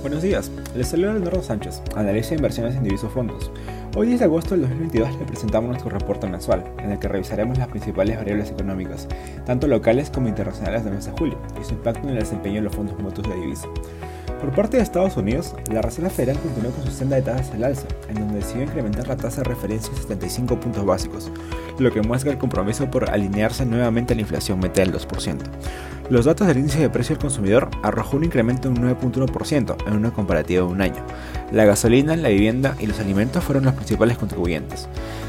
Buenos días, les saluda Leonardo Sánchez, analista de inversiones en divisos fondos. Hoy 10 de agosto del 2022 les presentamos nuestro reporte mensual, en el que revisaremos las principales variables económicas, tanto locales como internacionales del mes de julio, y su impacto en el desempeño de los fondos mutuos de divisa. Por parte de Estados Unidos, la Reserva Federal continuó con su senda de tasas al alza, en donde decidió incrementar la tasa de referencia a 75 puntos básicos, lo que muestra el compromiso por alinearse nuevamente a la inflación meta del 2%. Los datos del índice de precio del consumidor arrojó un incremento de un 9.1% en una comparativa de un año. La gasolina, la vivienda y los alimentos fueron los principales contribuyentes.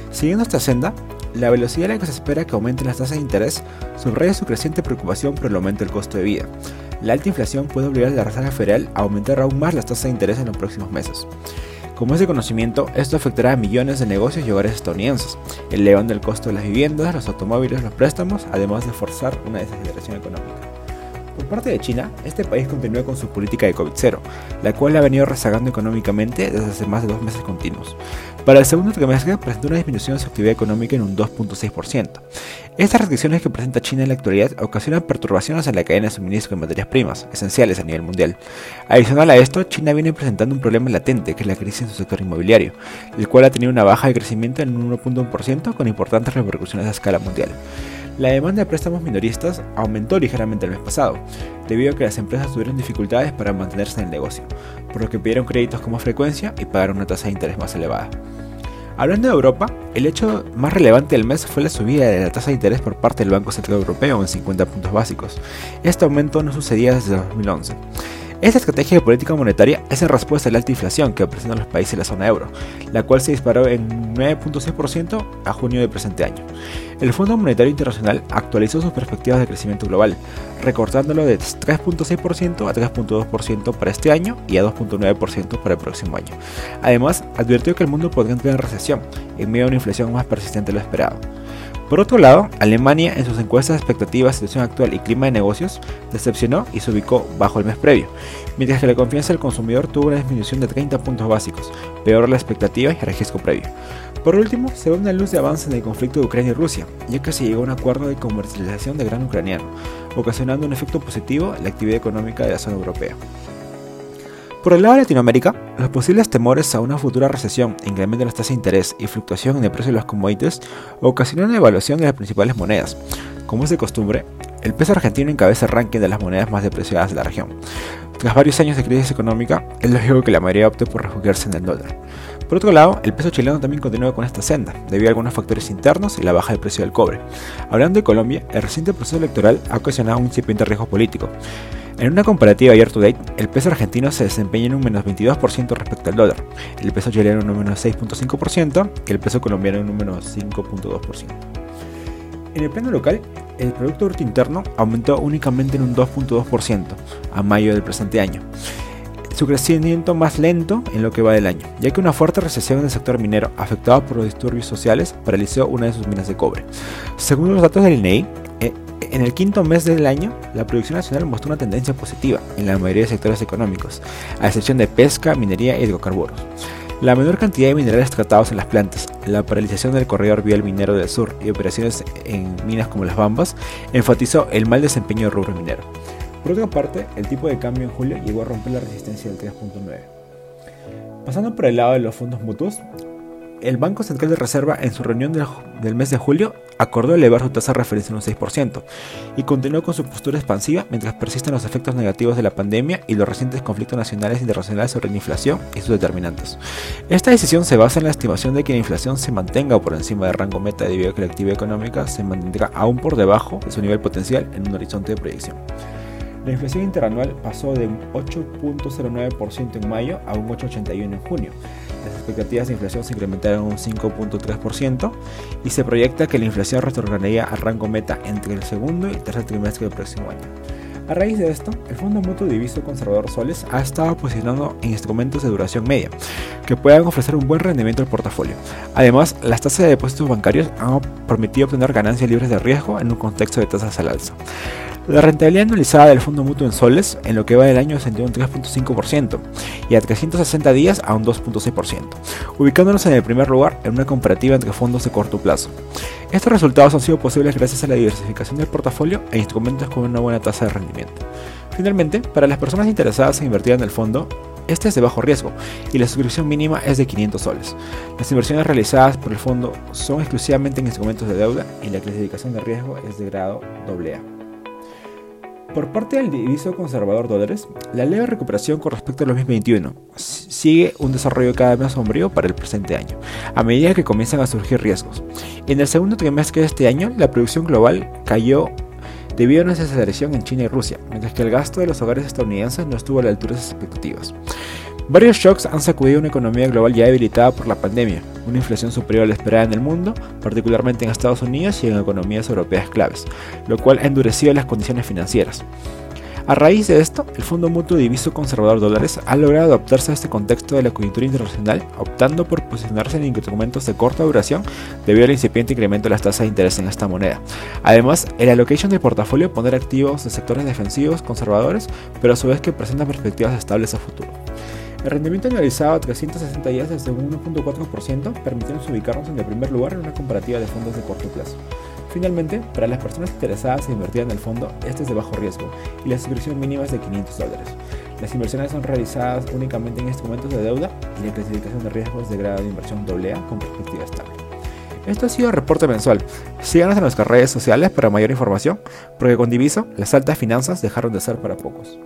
Siguiendo esta senda, la velocidad en la que se espera que aumenten las tasas de interés subraya su creciente preocupación por el aumento del costo de vida. La alta inflación puede obligar a la Reserva Federal a aumentar aún más las tasas de interés en los próximos meses. Como es de conocimiento, esto afectará a millones de negocios y hogares estadounidenses, elevando el costo de las viviendas, los automóviles, los préstamos, además de forzar una desaceleración económica. Por parte de China, este país continúa con su política de COVID-0, la cual ha venido rezagando económicamente desde hace más de dos meses continuos. Para el segundo trimestre presentó una disminución de su actividad económica en un 2.6%. Estas restricciones que presenta China en la actualidad ocasionan perturbaciones en la cadena de suministro de materias primas, esenciales a nivel mundial. Adicional a esto, China viene presentando un problema latente, que es la crisis en su sector inmobiliario, el cual ha tenido una baja de crecimiento en un 1.1% con importantes repercusiones a escala mundial. La demanda de préstamos minoristas aumentó ligeramente el mes pasado, debido a que las empresas tuvieron dificultades para mantenerse en el negocio, por lo que pidieron créditos con más frecuencia y pagaron una tasa de interés más elevada. Hablando de Europa, el hecho más relevante del mes fue la subida de la tasa de interés por parte del Banco Central Europeo en 50 puntos básicos. Este aumento no sucedía desde 2011. Esta estrategia de política monetaria es en respuesta a la alta inflación que presentan los países de la zona euro, la cual se disparó en 9.6% a junio del presente año. El Fondo Monetario Internacional actualizó sus perspectivas de crecimiento global, recortándolo de 3.6% a 3.2% para este año y a 2.9% para el próximo año. Además, advirtió que el mundo podría entrar en recesión, en medio de una inflación más persistente de lo esperado. Por otro lado, Alemania en sus encuestas de expectativas, situación actual y clima de negocios decepcionó y se ubicó bajo el mes previo, mientras que la confianza del consumidor tuvo una disminución de 30 puntos básicos, peor la expectativa y el riesgo previo. Por último, se ve una luz de avance en el conflicto de Ucrania y Rusia, ya que se llegó a un acuerdo de comercialización de gran ucraniano, ocasionando un efecto positivo en la actividad económica de la zona europea. Por el lado de Latinoamérica, los posibles temores a una futura recesión, incremento de las tasas de interés y fluctuación en el precio de los commodities ocasionan la evaluación de las principales monedas. Como es de costumbre, el peso argentino encabeza el ranking de las monedas más depreciadas de la región. Tras varios años de crisis económica, es lógico que la mayoría opte por refugiarse en el dólar. Por otro lado, el peso chileno también continúa con esta senda, debido a algunos factores internos y la baja del precio del cobre. Hablando de Colombia, el reciente proceso electoral ha ocasionado un incipiente riesgo político. En una comparativa year to date, el peso argentino se desempeña en un menos 22% respecto al dólar, el peso chileno en un menos 6.5% y el peso colombiano en un menos 5.2%. En el plano local, el Producto Bruto Interno aumentó únicamente en un 2.2% a mayo del presente año, su crecimiento más lento en lo que va del año, ya que una fuerte recesión en el sector minero afectado por los disturbios sociales paralizó una de sus minas de cobre. Según los datos del INEI, en el quinto mes del año, la producción nacional mostró una tendencia positiva en la mayoría de sectores económicos, a excepción de pesca, minería y hidrocarburos. La menor cantidad de minerales tratados en las plantas, la paralización del corredor vial minero del sur y operaciones en minas como las Bambas enfatizó el mal desempeño del rubro minero. Por otra parte, el tipo de cambio en julio llegó a romper la resistencia del 3.9. Pasando por el lado de los fondos mutuos, el Banco Central de Reserva en su reunión del, mes de julio acordó elevar su tasa de referencia en un 6% y continuó con su postura expansiva mientras persisten los efectos negativos de la pandemia y los recientes conflictos nacionales e internacionales sobre la inflación y sus determinantes. Esta decisión se basa en la estimación de que la inflación se mantenga por encima del rango meta debido a que la actividad económica se mantendrá aún por debajo de su nivel potencial en un horizonte de proyección. La inflación interanual pasó de un 8.09% en mayo a un 8.81% en junio las expectativas de inflación se incrementaron un 5.3% y se proyecta que la inflación retornaría al rango meta entre el segundo y tercer trimestre del próximo año. A raíz de esto, el Fondo Mutuo Diviso Conservador Soles ha estado posicionando en instrumentos de duración media, que puedan ofrecer un buen rendimiento al portafolio. Además, las tasas de depósitos bancarios han permitido obtener ganancias libres de riesgo en un contexto de tasas al alza. La rentabilidad anualizada del fondo mutuo en soles en lo que va del año ascendió un 3.5% y a 360 días a un 2.6%, ubicándonos en el primer lugar en una comparativa entre fondos de corto plazo. Estos resultados han sido posibles gracias a la diversificación del portafolio e instrumentos con una buena tasa de rendimiento. Finalmente, para las personas interesadas en invertir en el fondo, Este es de bajo riesgo y la suscripción mínima es de 500 soles. Las inversiones realizadas por el fondo son exclusivamente en instrumentos de deuda y la clasificación de riesgo es de grado AA. Por parte del diviso conservador dólares, la leve recuperación con respecto al 2021 sigue un desarrollo cada vez más sombrío para el presente año, a medida que comienzan a surgir riesgos. En el segundo trimestre de este año, la producción global cayó debido a una desaceleración en China y Rusia, mientras que el gasto de los hogares estadounidenses no estuvo a la altura de sus expectativas. Varios shocks han sacudido una economía global ya debilitada por la pandemia, una inflación superior a la esperada en el mundo, particularmente en Estados Unidos y en economías europeas claves, lo cual ha endurecido las condiciones financieras. A raíz de esto, el Fondo Mutuo Diviso Conservador Dólares ha logrado adaptarse a este contexto de la coyuntura internacional, optando por posicionarse en instrumentos de corta duración debido al incipiente incremento de las tasas de interés en esta moneda. Además, el allocation de portafolio pondrá activos de sectores defensivos conservadores, pero a su vez que presentan perspectivas estables a futuro. El rendimiento anualizado a 360 días desde un 1.4%, permitiéndonos ubicarnos en el primer lugar en una comparativa de fondos de corto plazo. Finalmente, para las personas interesadas en invertir en el fondo, este es de bajo riesgo y la suscripción mínima es de 500 dólares. Las inversiones son realizadas únicamente en instrumentos de deuda y la clasificación de riesgos de grado de inversión AA con perspectiva estable. Esto ha sido el reporte mensual. Síganos en nuestras redes sociales para mayor información, porque con Diviso las altas finanzas dejaron de ser para pocos.